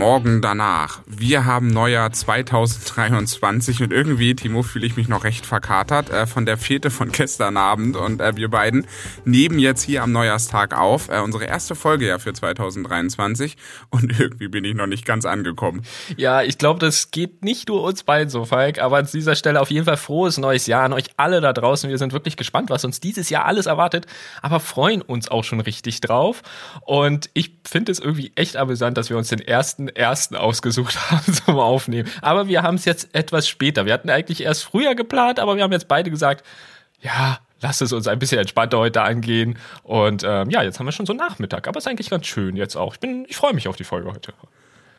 Morgen danach. Wir haben Neujahr 2023 und irgendwie, Timo, fühle ich mich noch recht verkatert äh, von der Fete von gestern Abend und äh, wir beiden nehmen jetzt hier am Neujahrstag auf. Äh, unsere erste Folge ja für 2023 und irgendwie bin ich noch nicht ganz angekommen. Ja, ich glaube, das geht nicht nur uns beiden so, Falk, aber an dieser Stelle auf jeden Fall frohes neues Jahr an euch alle da draußen. Wir sind wirklich gespannt, was uns dieses Jahr alles erwartet, aber freuen uns auch schon richtig drauf und ich finde es irgendwie echt amüsant, dass wir uns den ersten ersten ausgesucht haben zum Aufnehmen. Aber wir haben es jetzt etwas später. Wir hatten eigentlich erst früher geplant, aber wir haben jetzt beide gesagt, ja, lass es uns ein bisschen entspannter heute angehen. Und ähm, ja, jetzt haben wir schon so Nachmittag. Aber es ist eigentlich ganz schön jetzt auch. Ich ich freue mich auf die Folge heute.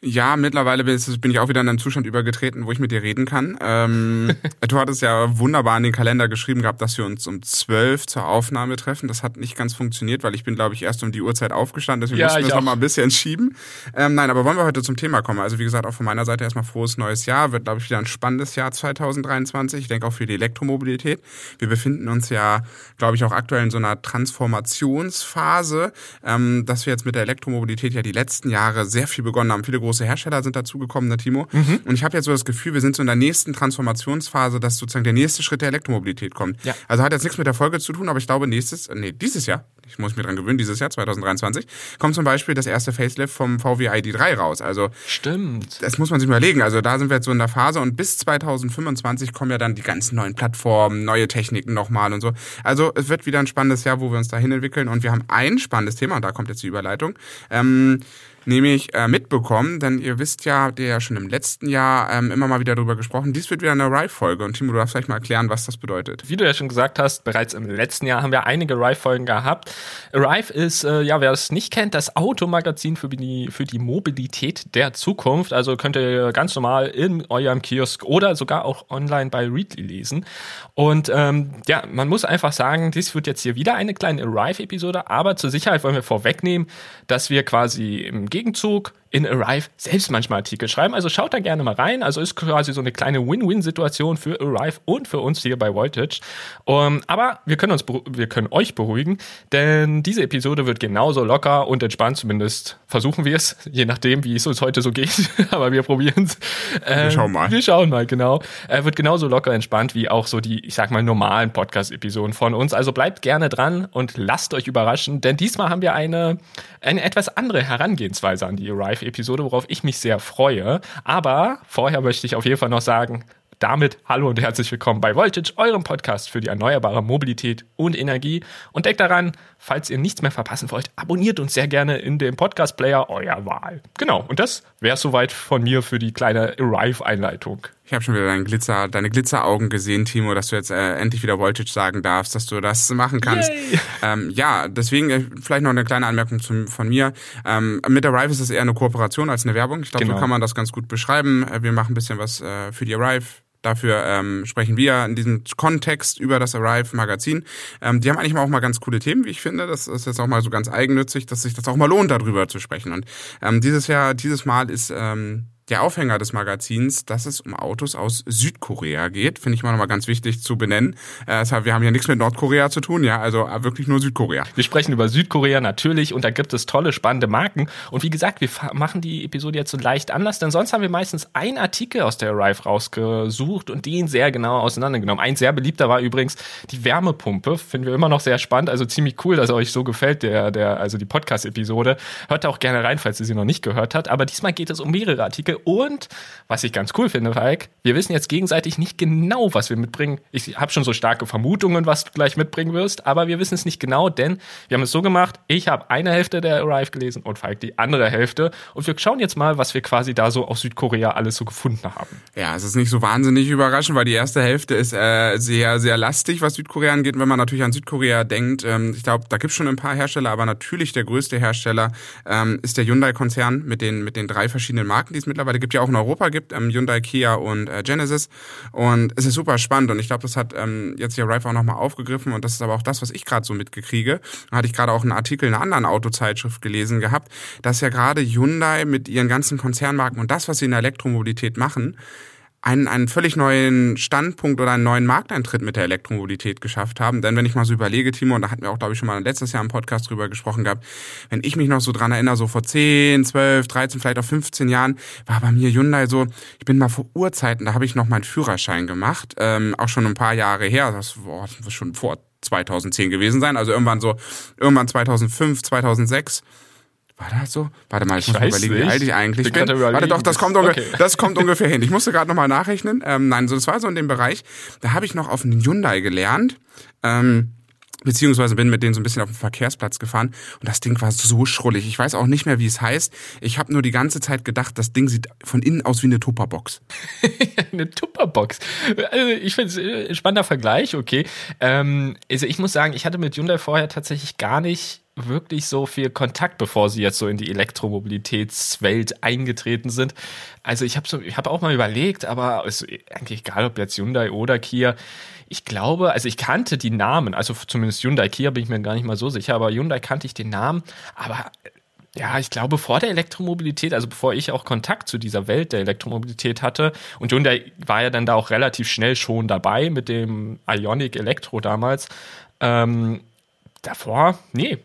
Ja, mittlerweile bin ich auch wieder in einen Zustand übergetreten, wo ich mit dir reden kann. Ähm, du hattest ja wunderbar in den Kalender geschrieben gehabt, dass wir uns um zwölf zur Aufnahme treffen. Das hat nicht ganz funktioniert, weil ich bin, glaube ich, erst um die Uhrzeit aufgestanden. Deswegen ja, mussten wir es noch mal ein bisschen schieben. Ähm, nein, aber wollen wir heute zum Thema kommen? Also wie gesagt, auch von meiner Seite erstmal frohes neues Jahr. Wird, glaube ich, wieder ein spannendes Jahr 2023. Ich denke auch für die Elektromobilität. Wir befinden uns ja, glaube ich, auch aktuell in so einer Transformationsphase, ähm, dass wir jetzt mit der Elektromobilität ja die letzten Jahre sehr viel begonnen haben. Viele große Hersteller sind dazugekommen, ne Timo? Mhm. Und ich habe jetzt so das Gefühl, wir sind so in der nächsten Transformationsphase, dass sozusagen der nächste Schritt der Elektromobilität kommt. Ja. Also hat jetzt nichts mit der Folge zu tun, aber ich glaube nächstes, nee, dieses Jahr, ich muss mich dran gewöhnen, dieses Jahr 2023 kommt zum Beispiel das erste Facelift vom VW ID3 raus. Also stimmt. Das muss man sich mal überlegen. Also da sind wir jetzt so in der Phase und bis 2025 kommen ja dann die ganzen neuen Plattformen, neue Techniken nochmal und so. Also es wird wieder ein spannendes Jahr, wo wir uns dahin entwickeln und wir haben ein spannendes Thema und da kommt jetzt die Überleitung. Ähm, nämlich äh, mitbekommen, denn ihr wisst ja, der ja schon im letzten Jahr ähm, immer mal wieder darüber gesprochen, dies wird wieder eine Rive-Folge und Timo, du darfst vielleicht mal erklären, was das bedeutet. Wie du ja schon gesagt hast, bereits im letzten Jahr haben wir einige Rive-Folgen gehabt. Rive ist, äh, ja, wer es nicht kennt, das Automagazin für die, für die Mobilität der Zukunft. Also könnt ihr ganz normal in eurem Kiosk oder sogar auch online bei Readly lesen. Und ähm, ja, man muss einfach sagen, dies wird jetzt hier wieder eine kleine Rive-Episode, aber zur Sicherheit wollen wir vorwegnehmen, dass wir quasi im Gegenzug in Arrive selbst manchmal Artikel schreiben. Also schaut da gerne mal rein. Also ist quasi so eine kleine Win-Win-Situation für Arrive und für uns hier bei Voltage. Um, aber wir können uns, wir können euch beruhigen, denn diese Episode wird genauso locker und entspannt, zumindest versuchen wir es, je nachdem, wie es uns heute so geht. aber wir probieren es. Ähm, wir schauen mal. Wir schauen mal, genau. Er wird genauso locker entspannt wie auch so die, ich sag mal, normalen Podcast-Episoden von uns. Also bleibt gerne dran und lasst euch überraschen, denn diesmal haben wir eine, eine etwas andere Herangehensweise an die Arrive Live-Episode, worauf ich mich sehr freue. Aber vorher möchte ich auf jeden Fall noch sagen, damit hallo und herzlich willkommen bei Voltage, eurem Podcast für die erneuerbare Mobilität und Energie. Und denkt daran, falls ihr nichts mehr verpassen wollt, abonniert uns sehr gerne in dem Podcast-Player eurer Wahl. Genau, und das wäre soweit von mir für die kleine Arrive-Einleitung. Ich habe schon wieder dein Glitzer, deine Glitzeraugen gesehen, Timo, dass du jetzt äh, endlich wieder Voltage sagen darfst, dass du das machen kannst. Ähm, ja, deswegen äh, vielleicht noch eine kleine Anmerkung zum, von mir. Ähm, mit Arrive ist es eher eine Kooperation als eine Werbung. Ich glaube, genau. so kann man das ganz gut beschreiben. Äh, wir machen ein bisschen was äh, für die Arrive Dafür ähm, sprechen wir in diesem Kontext über das Arrive Magazin. Ähm, die haben eigentlich auch mal ganz coole Themen, wie ich finde. Das ist jetzt auch mal so ganz eigennützig, dass sich das auch mal lohnt, darüber zu sprechen. Und ähm, dieses Jahr, dieses Mal ist ähm, der Aufhänger des Magazins, dass es um Autos aus Südkorea geht. Finde ich mal nochmal ganz wichtig zu benennen. Äh, wir haben ja nichts mit Nordkorea zu tun, ja, also äh, wirklich nur Südkorea. Wir sprechen über Südkorea natürlich und da gibt es tolle, spannende Marken. Und wie gesagt, wir machen die Episode jetzt so leicht anders, denn sonst haben wir meistens einen Artikel aus der Arrive rausgesucht und den sehr genau auseinandergenommen. Ein sehr beliebter war übrigens die Wärmepumpe. Finden wir immer noch sehr spannend, also ziemlich cool, dass euch so gefällt, der, der, also die Podcast-Episode. Hört da auch gerne rein, falls ihr sie noch nicht gehört habt. Aber diesmal geht es um mehrere Artikel und was ich ganz cool finde, Falk, wir wissen jetzt gegenseitig nicht genau, was wir mitbringen. Ich habe schon so starke Vermutungen, was du gleich mitbringen wirst, aber wir wissen es nicht genau, denn wir haben es so gemacht, ich habe eine Hälfte der Arrive gelesen und Falk die andere Hälfte. Und wir schauen jetzt mal, was wir quasi da so aus Südkorea alles so gefunden haben. Ja, es ist nicht so wahnsinnig überraschend, weil die erste Hälfte ist äh, sehr, sehr lastig, was Südkorea angeht. wenn man natürlich an Südkorea denkt, ähm, ich glaube, da gibt es schon ein paar Hersteller, aber natürlich der größte Hersteller ähm, ist der Hyundai-Konzern mit den, mit den drei verschiedenen Marken, die es mittlerweile gibt, ja auch in Europa gibt, ähm, Hyundai, Kia und äh, Genesis. Und es ist super spannend und ich glaube, das hat ähm, jetzt hier Rife auch nochmal aufgegriffen und das ist aber auch das, was ich gerade so mitgekriege. Da hatte ich gerade auch einen Artikel in einer anderen Autozeitschrift gelesen gehabt, dass ja gerade Hyundai mit ihren ganzen Konzernmarken und das, was sie in der Elektromobilität machen, einen, einen völlig neuen Standpunkt oder einen neuen Markteintritt mit der Elektromobilität geschafft haben. Denn wenn ich mal so überlege, Timo, und da hatten wir auch, glaube ich, schon mal letztes Jahr im Podcast drüber gesprochen gehabt, wenn ich mich noch so dran erinnere, so vor 10, 12, 13, vielleicht auch 15 Jahren, war bei mir Hyundai so, ich bin mal vor Urzeiten, da habe ich noch meinen Führerschein gemacht, ähm, auch schon ein paar Jahre her, das war schon vor 2010 gewesen sein, also irgendwann so, irgendwann 2005, 2006 war das so? Warte mal, ich, ich muss überlegen, nicht. wie alt ich eigentlich ich bin. Warte doch, das kommt, okay. das kommt ungefähr hin. Ich musste gerade nochmal nachrechnen. Ähm, nein, so das war so in dem Bereich. Da habe ich noch auf einen Hyundai gelernt. Ähm, beziehungsweise bin mit denen so ein bisschen auf den Verkehrsplatz gefahren und das Ding war so schrullig. Ich weiß auch nicht mehr, wie es heißt. Ich habe nur die ganze Zeit gedacht, das Ding sieht von innen aus wie eine Tupperbox. eine Tupperbox. Also ich finde es ein äh, spannender Vergleich, okay. Ähm, also ich muss sagen, ich hatte mit Hyundai vorher tatsächlich gar nicht wirklich so viel Kontakt, bevor sie jetzt so in die Elektromobilitätswelt eingetreten sind. Also ich habe so, habe auch mal überlegt, aber ist eigentlich egal, ob jetzt Hyundai oder Kia. Ich glaube, also ich kannte die Namen, also zumindest Hyundai Kia bin ich mir gar nicht mal so sicher, aber Hyundai kannte ich den Namen, aber ja, ich glaube, vor der Elektromobilität, also bevor ich auch Kontakt zu dieser Welt der Elektromobilität hatte, und Hyundai war ja dann da auch relativ schnell schon dabei mit dem Ionic Elektro damals, ähm, davor, nee,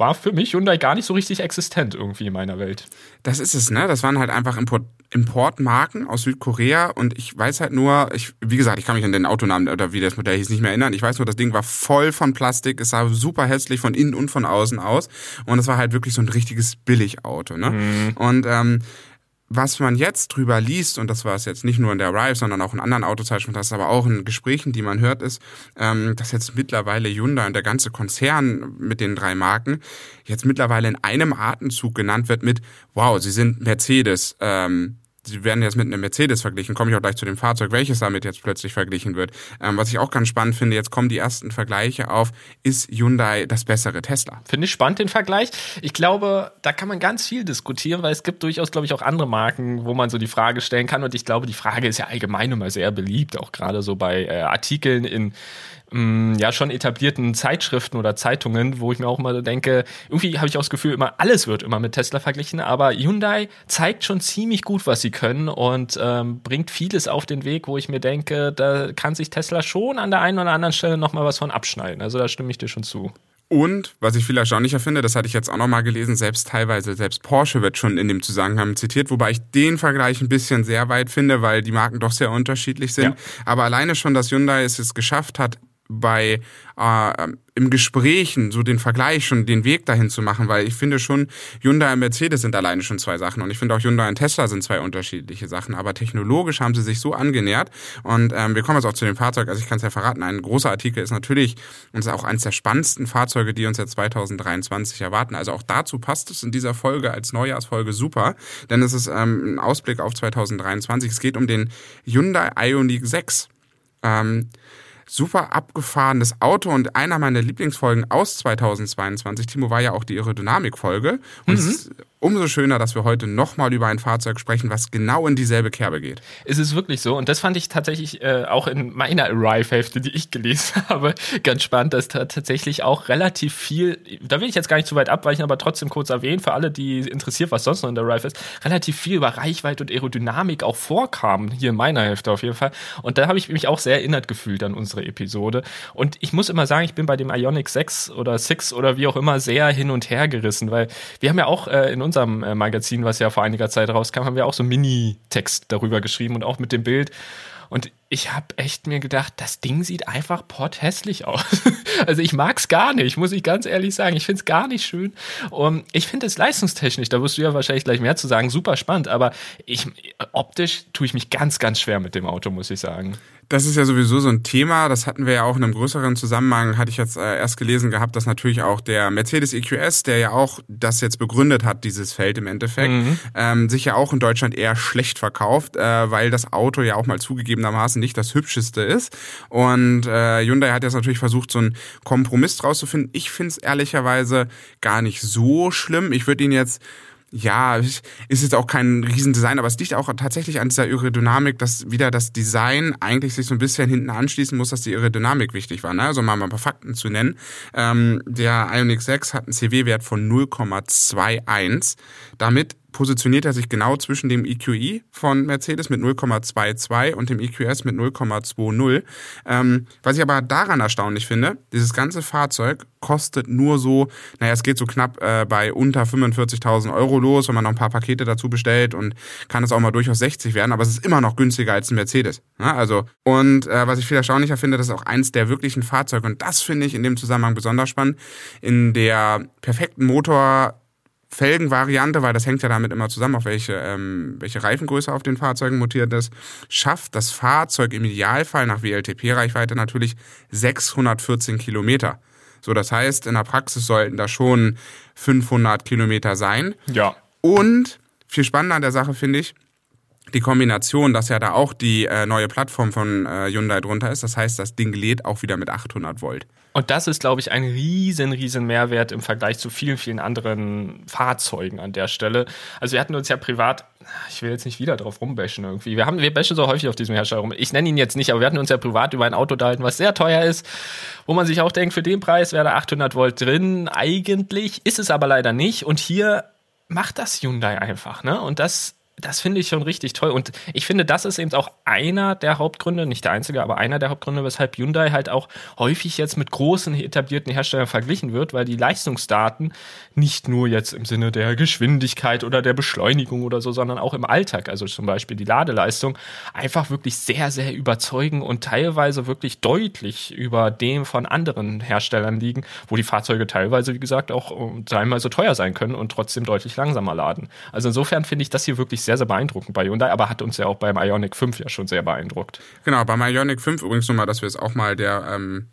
war für mich Hyundai gar nicht so richtig existent irgendwie in meiner Welt. Das ist es, ne? Das waren halt einfach Import Importmarken aus Südkorea und ich weiß halt nur, ich, wie gesagt, ich kann mich an den Autonamen oder wie das Modell hieß nicht mehr erinnern. Ich weiß nur, das Ding war voll von Plastik, es sah super hässlich von innen und von außen aus und es war halt wirklich so ein richtiges Billigauto, ne? Mhm. Und ähm, was man jetzt drüber liest, und das war es jetzt nicht nur in der Rive, sondern auch in anderen Autozeitschriften, das ist aber auch in Gesprächen, die man hört, ist, ähm, dass jetzt mittlerweile Hyundai und der ganze Konzern mit den drei Marken jetzt mittlerweile in einem Atemzug genannt wird mit, wow, sie sind Mercedes, ähm, sie werden jetzt mit einem Mercedes verglichen, komme ich auch gleich zu dem Fahrzeug, welches damit jetzt plötzlich verglichen wird. Ähm, was ich auch ganz spannend finde, jetzt kommen die ersten Vergleiche auf, ist Hyundai das bessere Tesla? Finde ich spannend den Vergleich. Ich glaube, da kann man ganz viel diskutieren, weil es gibt durchaus, glaube ich, auch andere Marken, wo man so die Frage stellen kann. Und ich glaube, die Frage ist ja allgemein immer sehr beliebt, auch gerade so bei äh, Artikeln in Mm, ja schon etablierten Zeitschriften oder Zeitungen, wo ich mir auch immer denke, irgendwie habe ich auch das Gefühl, immer alles wird immer mit Tesla verglichen, aber Hyundai zeigt schon ziemlich gut, was sie können und ähm, bringt vieles auf den Weg, wo ich mir denke, da kann sich Tesla schon an der einen oder anderen Stelle nochmal was von abschneiden. Also da stimme ich dir schon zu. Und, was ich viel erstaunlicher finde, das hatte ich jetzt auch nochmal gelesen, selbst teilweise, selbst Porsche wird schon in dem Zusammenhang zitiert, wobei ich den Vergleich ein bisschen sehr weit finde, weil die Marken doch sehr unterschiedlich sind. Ja. Aber alleine schon, dass Hyundai es jetzt geschafft hat, bei äh, im Gesprächen so den Vergleich schon den Weg dahin zu machen, weil ich finde schon Hyundai und Mercedes sind alleine schon zwei Sachen und ich finde auch Hyundai und Tesla sind zwei unterschiedliche Sachen, aber technologisch haben sie sich so angenähert und ähm, wir kommen jetzt auch zu dem Fahrzeug, also ich kann es ja verraten, ein großer Artikel ist natürlich und ist auch eines der spannendsten Fahrzeuge, die uns jetzt 2023 erwarten. Also auch dazu passt es in dieser Folge als Neujahrsfolge super, denn es ist ähm, ein Ausblick auf 2023. Es geht um den Hyundai Ioniq 6. Ähm, super abgefahrenes Auto und einer meiner Lieblingsfolgen aus 2022, Timo, war ja auch die Aerodynamik-Folge. Und mhm. Umso schöner, dass wir heute nochmal über ein Fahrzeug sprechen, was genau in dieselbe Kerbe geht. Es ist wirklich so. Und das fand ich tatsächlich äh, auch in meiner Arrive-Hälfte, die ich gelesen habe, ganz spannend, dass da tatsächlich auch relativ viel, da will ich jetzt gar nicht zu weit abweichen, aber trotzdem kurz erwähnen, für alle, die interessiert, was sonst noch in der Arrive ist, relativ viel über Reichweite und Aerodynamik auch vorkam, hier in meiner Hälfte auf jeden Fall. Und da habe ich mich auch sehr erinnert gefühlt an unsere Episode. Und ich muss immer sagen, ich bin bei dem Ionic 6 oder 6 oder wie auch immer sehr hin und her gerissen, weil wir haben ja auch äh, in unserem äh, Magazin, was ja vor einiger Zeit rauskam, haben wir auch so Mini-Text darüber geschrieben und auch mit dem Bild. Und ich habe echt mir gedacht, das Ding sieht einfach potthässlich aus. also ich mag's gar nicht, muss ich ganz ehrlich sagen. Ich find's gar nicht schön. Und ich finde es leistungstechnisch, da wirst du ja wahrscheinlich gleich mehr zu sagen, super spannend. Aber ich, optisch tue ich mich ganz, ganz schwer mit dem Auto, muss ich sagen das ist ja sowieso so ein Thema, das hatten wir ja auch in einem größeren Zusammenhang, hatte ich jetzt äh, erst gelesen gehabt, dass natürlich auch der Mercedes EQS, der ja auch das jetzt begründet hat, dieses Feld im Endeffekt, mhm. ähm, sich ja auch in Deutschland eher schlecht verkauft, äh, weil das Auto ja auch mal zugegebenermaßen nicht das hübscheste ist. Und äh, Hyundai hat jetzt natürlich versucht, so einen Kompromiss draus zu finden. Ich finde es ehrlicherweise gar nicht so schlimm. Ich würde ihn jetzt ja, ist jetzt auch kein Riesendesign, aber es liegt auch tatsächlich an dieser Aerodynamik, dass wieder das Design eigentlich sich so ein bisschen hinten anschließen muss, dass die Aerodynamik wichtig war. Ne? Also mal, ein paar Fakten zu nennen. Ähm, der Ioniq 6 hat einen CW-Wert von 0,21. Damit positioniert er sich genau zwischen dem EQE von Mercedes mit 0,22 und dem EQS mit 0,20. Ähm, was ich aber daran erstaunlich finde, dieses ganze Fahrzeug kostet nur so, naja, es geht so knapp äh, bei unter 45.000 Euro los, wenn man noch ein paar Pakete dazu bestellt und kann es auch mal durchaus 60 werden, aber es ist immer noch günstiger als ein Mercedes. Ja, also und äh, was ich viel erstaunlicher finde, das ist auch eins der wirklichen Fahrzeuge und das finde ich in dem Zusammenhang besonders spannend. In der perfekten Motor Felgenvariante, weil das hängt ja damit immer zusammen, auf welche, ähm, welche Reifengröße auf den Fahrzeugen montiert ist, schafft das Fahrzeug im Idealfall nach WLTP-Reichweite natürlich 614 Kilometer. So, das heißt, in der Praxis sollten da schon 500 Kilometer sein. Ja. Und viel spannender an der Sache finde ich, die Kombination, dass ja da auch die äh, neue Plattform von äh, Hyundai drunter ist. Das heißt, das Ding lädt auch wieder mit 800 Volt. Und das ist, glaube ich, ein riesen, riesen Mehrwert im Vergleich zu vielen, vielen anderen Fahrzeugen an der Stelle. Also wir hatten uns ja privat, ich will jetzt nicht wieder drauf rumbashen irgendwie. Wir haben, wir bashen so häufig auf diesem Hersteller rum. Ich nenne ihn jetzt nicht, aber wir hatten uns ja privat über ein Auto unterhalten, was sehr teuer ist, wo man sich auch denkt, für den Preis wäre da 800 Volt drin. Eigentlich ist es aber leider nicht. Und hier macht das Hyundai einfach, ne? Und das das finde ich schon richtig toll. Und ich finde, das ist eben auch einer der Hauptgründe, nicht der einzige, aber einer der Hauptgründe, weshalb Hyundai halt auch häufig jetzt mit großen etablierten Herstellern verglichen wird, weil die Leistungsdaten nicht nur jetzt im Sinne der Geschwindigkeit oder der Beschleunigung oder so, sondern auch im Alltag, also zum Beispiel die Ladeleistung, einfach wirklich sehr, sehr überzeugen und teilweise wirklich deutlich über dem von anderen Herstellern liegen, wo die Fahrzeuge teilweise, wie gesagt, auch dreimal so teuer sein können und trotzdem deutlich langsamer laden. Also insofern finde ich das hier wirklich sehr sehr, sehr beeindruckend bei Hyundai, aber hat uns ja auch beim Ionic 5 ja schon sehr beeindruckt. Genau, beim Ionic 5 übrigens nochmal, dass wir es auch mal der, ähm,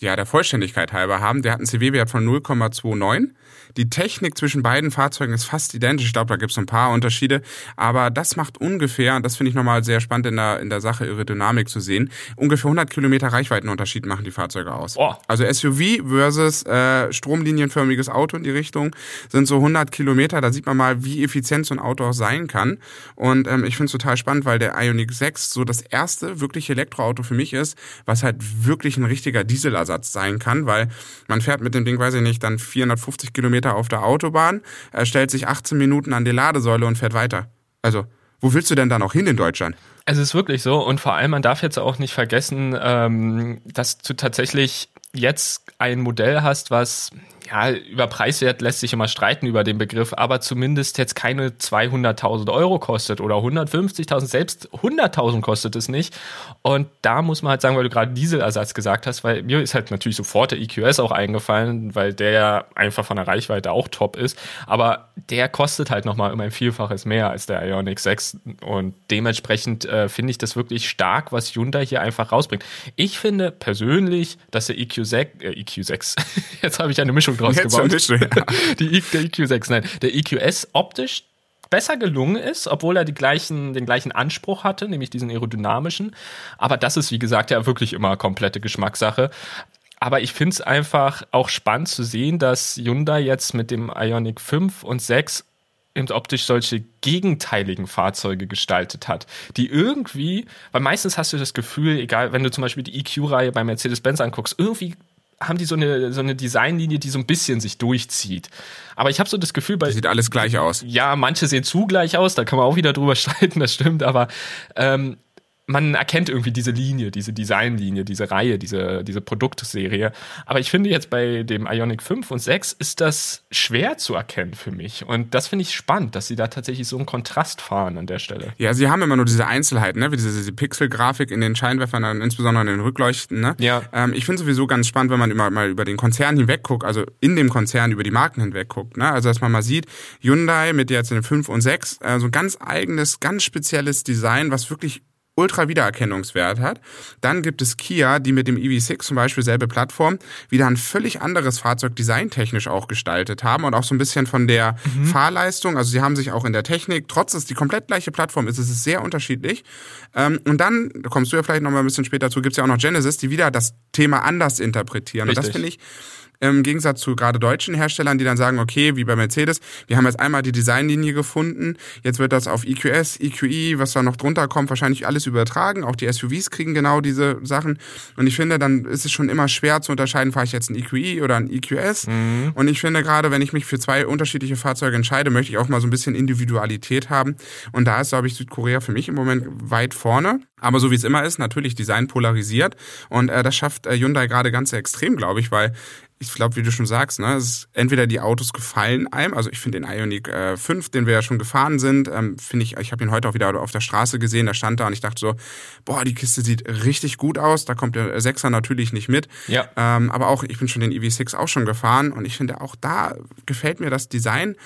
ja, der Vollständigkeit halber haben. Der hat einen CW-Wert von 0,29 die Technik zwischen beiden Fahrzeugen ist fast identisch. Ich glaube, da gibt es ein paar Unterschiede. Aber das macht ungefähr, und das finde ich nochmal sehr spannend in der, in der Sache, ihre Dynamik zu sehen, ungefähr 100 Kilometer Reichweitenunterschied machen die Fahrzeuge aus. Oh. Also SUV versus äh, stromlinienförmiges Auto in die Richtung sind so 100 Kilometer. Da sieht man mal, wie effizient so ein Auto auch sein kann. Und ähm, ich finde es total spannend, weil der Ioniq 6 so das erste wirkliche Elektroauto für mich ist, was halt wirklich ein richtiger Dieselersatz sein kann, weil man fährt mit dem Ding, weiß ich nicht, dann 450 Kilometer Kilometer auf der Autobahn, er stellt sich 18 Minuten an die Ladesäule und fährt weiter. Also, wo willst du denn da noch hin in Deutschland? Es ist wirklich so und vor allem, man darf jetzt auch nicht vergessen, ähm, dass du tatsächlich jetzt ein Modell hast, was ja, über Preiswert lässt sich immer streiten über den Begriff, aber zumindest jetzt keine 200.000 Euro kostet oder 150.000, selbst 100.000 kostet es nicht. Und da muss man halt sagen, weil du gerade Dieselersatz gesagt hast, weil mir ist halt natürlich sofort der EQS auch eingefallen, weil der ja einfach von der Reichweite auch top ist. Aber der kostet halt nochmal um ein Vielfaches mehr als der Ioniq 6. Und dementsprechend äh, finde ich das wirklich stark, was Hyundai hier einfach rausbringt. Ich finde persönlich, dass der EQ6, äh, EQ6, jetzt habe ich eine Mischung draus gebaut. Nicht, ja. Die, der EQ6, nein, der EQS optisch besser gelungen ist, obwohl er die gleichen, den gleichen Anspruch hatte, nämlich diesen aerodynamischen. Aber das ist, wie gesagt, ja wirklich immer komplette Geschmackssache. Aber ich finde es einfach auch spannend zu sehen, dass Hyundai jetzt mit dem Ionic 5 und 6 eben optisch solche gegenteiligen Fahrzeuge gestaltet hat, die irgendwie, weil meistens hast du das Gefühl, egal, wenn du zum Beispiel die EQ-Reihe bei Mercedes-Benz anguckst, irgendwie haben die so eine, so eine Designlinie, die so ein bisschen sich durchzieht. Aber ich habe so das Gefühl, bei. Das sieht alles gleich aus. Ja, manche sehen zu gleich aus, da kann man auch wieder drüber streiten, das stimmt, aber ähm, man erkennt irgendwie diese Linie, diese Designlinie, diese Reihe, diese, diese Produktserie. Aber ich finde jetzt bei dem Ionic 5 und 6 ist das schwer zu erkennen für mich. Und das finde ich spannend, dass sie da tatsächlich so einen Kontrast fahren an der Stelle. Ja, sie haben immer nur diese Einzelheiten, ne? wie diese, diese Pixelgrafik in den Scheinwerfern, insbesondere in den Rückleuchten. Ne? Ja. Ähm, ich finde sowieso ganz spannend, wenn man immer mal über den Konzern hinweg guckt, also in dem Konzern über die Marken hinweg guckt. Ne? Also dass man mal sieht, Hyundai mit jetzt den 5 und 6, äh, so ein ganz eigenes, ganz spezielles Design, was wirklich Ultra-Wiedererkennungswert hat. Dann gibt es Kia, die mit dem EV6 zum Beispiel selbe Plattform wieder ein völlig anderes Fahrzeug designtechnisch auch gestaltet haben und auch so ein bisschen von der mhm. Fahrleistung. Also sie haben sich auch in der Technik, trotz dass die komplett gleiche Plattform ist, ist es sehr unterschiedlich. Ähm, und dann, da kommst du ja vielleicht noch mal ein bisschen später zu, gibt es ja auch noch Genesis, die wieder das Thema anders interpretieren. Richtig. Und das finde ich Im Gegensatz zu gerade deutschen Herstellern, die dann sagen, okay, wie bei Mercedes, wir haben jetzt einmal die Designlinie gefunden, jetzt wird das auf EQS, EQE, was da noch drunter kommt, wahrscheinlich alles übertragen. Auch die SUVs kriegen genau diese Sachen. Und ich finde, dann ist es schon immer schwer zu unterscheiden, fahre ich jetzt ein EQE oder ein EQS. Mhm. Und ich finde gerade, wenn ich mich für zwei unterschiedliche Fahrzeuge entscheide, möchte ich auch mal so ein bisschen Individualität haben. Und da ist, glaube ich, Südkorea für mich im Moment weit vorne. Aber so wie es immer ist, natürlich Design polarisiert. Und äh, das schafft äh, Hyundai gerade ganz extrem, glaube ich, weil ich glaube, wie du schon sagst, ne, es ist entweder die Autos gefallen einem, also ich finde den Ioniq äh, 5, den wir ja schon gefahren sind, ähm, finde ich, ich habe ihn heute auch wieder auf der Straße gesehen, da stand da und ich dachte so, boah, die Kiste sieht richtig gut aus, da kommt der 6er natürlich nicht mit, ja. Ähm, aber auch, ich bin schon den EV6 auch schon gefahren und ich finde auch da gefällt mir das Design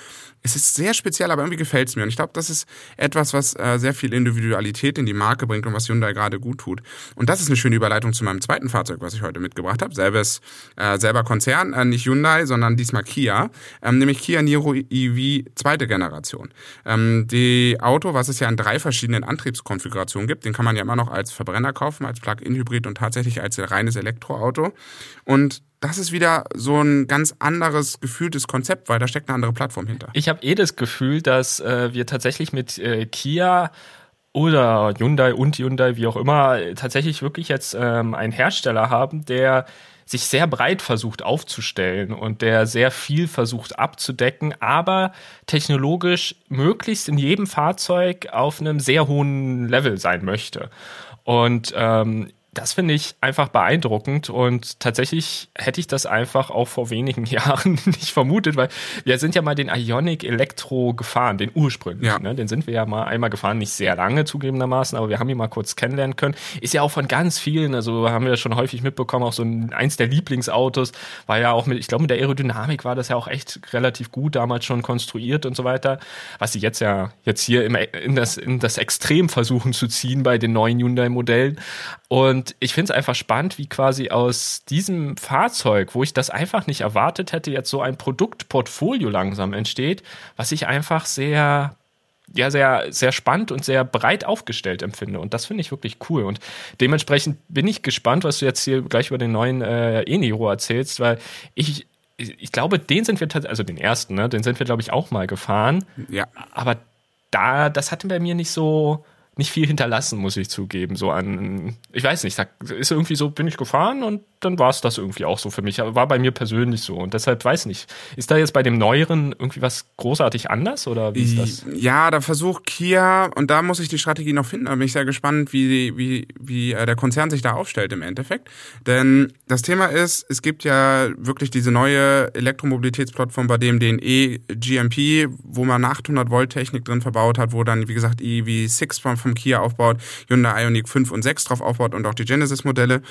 es ist sehr speziell, aber irgendwie gefällt es mir. Und ich glaube, das ist etwas, was äh, sehr viel Individualität in die Marke bringt und was Hyundai gerade gut tut. Und das ist eine schöne Überleitung zu meinem zweiten Fahrzeug, was ich heute mitgebracht habe. Selbes, äh, selber Konzern, äh, nicht Hyundai, sondern diesmal Kia, ähm, nämlich Kia Niro EV zweite Generation. Ähm, die Auto, was es ja in drei verschiedenen Antriebskonfigurationen gibt, den kann man ja immer noch als Verbrenner kaufen, als Plug-in-Hybrid und tatsächlich als reines Elektroauto. Und das ist wieder so ein ganz anderes gefühltes Konzept, weil da steckt eine andere Plattform hinter. Ich habe eh das Gefühl, dass äh, wir tatsächlich mit äh, Kia oder Hyundai und Hyundai, wie auch immer, tatsächlich wirklich jetzt ähm, einen Hersteller haben, der sich sehr breit versucht aufzustellen und der sehr viel versucht abzudecken, aber technologisch möglichst in jedem Fahrzeug auf einem sehr hohen Level sein möchte. Und ähm, das finde ich einfach beeindruckend und tatsächlich hätte ich das einfach auch vor wenigen Jahren nicht vermutet, weil wir sind ja mal den Ionic Elektro gefahren, den ursprünglich. Ja. Ne? Den sind wir ja mal einmal gefahren, nicht sehr lange zugegebenermaßen, aber wir haben ihn mal kurz kennenlernen können. Ist ja auch von ganz vielen, also haben wir schon häufig mitbekommen, auch so ein, eins der Lieblingsautos, war ja auch mit, ich glaube mit der Aerodynamik war das ja auch echt relativ gut damals schon konstruiert und so weiter, was sie jetzt ja jetzt hier im, in, das, in das Extrem versuchen zu ziehen bei den neuen Hyundai-Modellen. Und ich finde es einfach spannend, wie quasi aus diesem Fahrzeug, wo ich das einfach nicht erwartet hätte, jetzt so ein Produktportfolio langsam entsteht, was ich einfach sehr ja sehr, sehr spannend und sehr breit aufgestellt empfinde. Und das finde ich wirklich cool. Und dementsprechend bin ich gespannt, was du jetzt hier gleich über den neuen äh, E-Niro erzählst, weil ich, ich glaube, den sind wir tatsächlich, also den ersten, ne, den sind wir, glaube ich, auch mal gefahren. Ja. Aber da, das hatte bei mir nicht so, nicht viel hinterlassen, muss ich zugeben. So an, ich weiß nicht, da ist irgendwie so, bin ich gefahren und dann war es das irgendwie auch so für mich. War bei mir persönlich so. Und deshalb weiß nicht, ist da jetzt bei dem Neueren irgendwie was großartig anders oder wie ist das? Ja, da versucht Kia, und da muss ich die Strategie noch finden, da bin ich sehr gespannt, wie, wie, wie äh, der Konzern sich da aufstellt im Endeffekt. Denn das Thema ist, es gibt ja wirklich diese neue Elektromobilitätsplattform bei dem den E-GMP, wo man 800 Volt Technik drin verbaut hat, wo dann, wie gesagt, EV6 vom, vom Kia aufbaut, Hyundai Ioniq 5 und 6 drauf aufbaut und auch die Genesis-Modelle.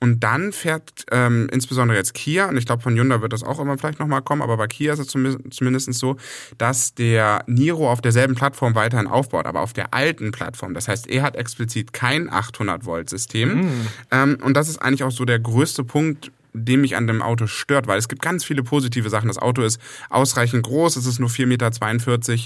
Und dann fährt ähm, insbesondere jetzt Kia, und ich glaube von Hyundai wird das auch immer vielleicht nochmal kommen, aber bei Kia ist es zumindest so, dass der Niro auf derselben Plattform weiterhin aufbaut, aber auf der alten Plattform. Das heißt, er hat explizit kein 800-Volt-System. Mm. Ähm, und das ist eigentlich auch so der größte Punkt, dem mich an dem Auto stört, weil es gibt ganz viele positive Sachen. Das Auto ist ausreichend groß, es ist nur 4,42 Meter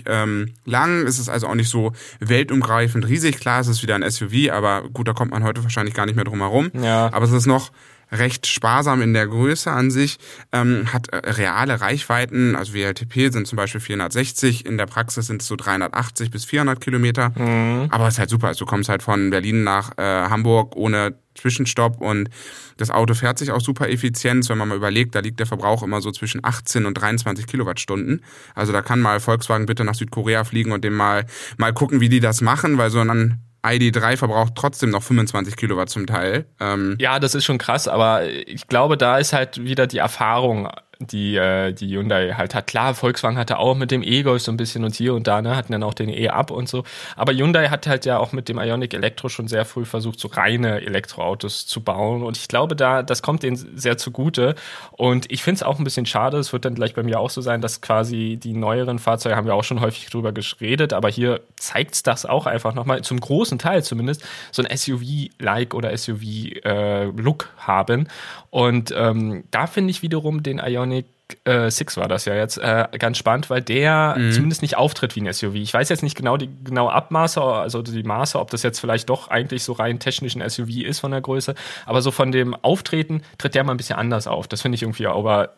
ähm, lang, es ist also auch nicht so weltumgreifend riesig. Klar, es ist wieder ein SUV, aber gut, da kommt man heute wahrscheinlich gar nicht mehr drum herum. Ja. Aber es ist noch recht sparsam in der Größe an sich, ähm, hat äh, reale Reichweiten, also WLTP sind zum Beispiel 460, in der Praxis sind es so 380 bis 400 Kilometer, mhm. aber es ist halt super, also du kommst halt von Berlin nach äh, Hamburg ohne Zwischenstopp und das Auto fährt sich auch super effizient, wenn man mal überlegt, da liegt der Verbrauch immer so zwischen 18 und 23 Kilowattstunden. Also da kann mal Volkswagen bitte nach Südkorea fliegen und dem mal, mal gucken, wie die das machen, weil so ein ID3 verbraucht trotzdem noch 25 Kilowatt zum Teil. Ähm ja, das ist schon krass, aber ich glaube, da ist halt wieder die Erfahrung die, äh, die Hyundai halt hat. Klar, Volkswagen hatte auch mit dem E-Golf so ein bisschen und hier und da, ne, hatten dann auch den E-Up und so. Aber Hyundai hat halt ja auch mit dem Ionic Elektro schon sehr früh versucht, so reine Elektroautos zu bauen. Und ich glaube, da, das kommt denen sehr zugute. Und ich finde es auch ein bisschen schade, es wird dann gleich bei mir auch so sein, dass quasi die neueren Fahrzeuge, haben wir auch schon häufig drüber geredet, aber hier zeigt's das auch einfach nochmal, zum großen Teil zumindest, so ein SUV-like oder SUV-Look äh, haben. Und ähm, da finde ich wiederum den Ionic äh, 6 war das ja jetzt äh, ganz spannend, weil der mhm. zumindest nicht auftritt wie ein SUV. Ich weiß jetzt nicht genau die genaue Abmaße, also die Maße, ob das jetzt vielleicht doch eigentlich so rein technischen SUV ist von der Größe, aber so von dem Auftreten tritt der mal ein bisschen anders auf. Das finde ich irgendwie aber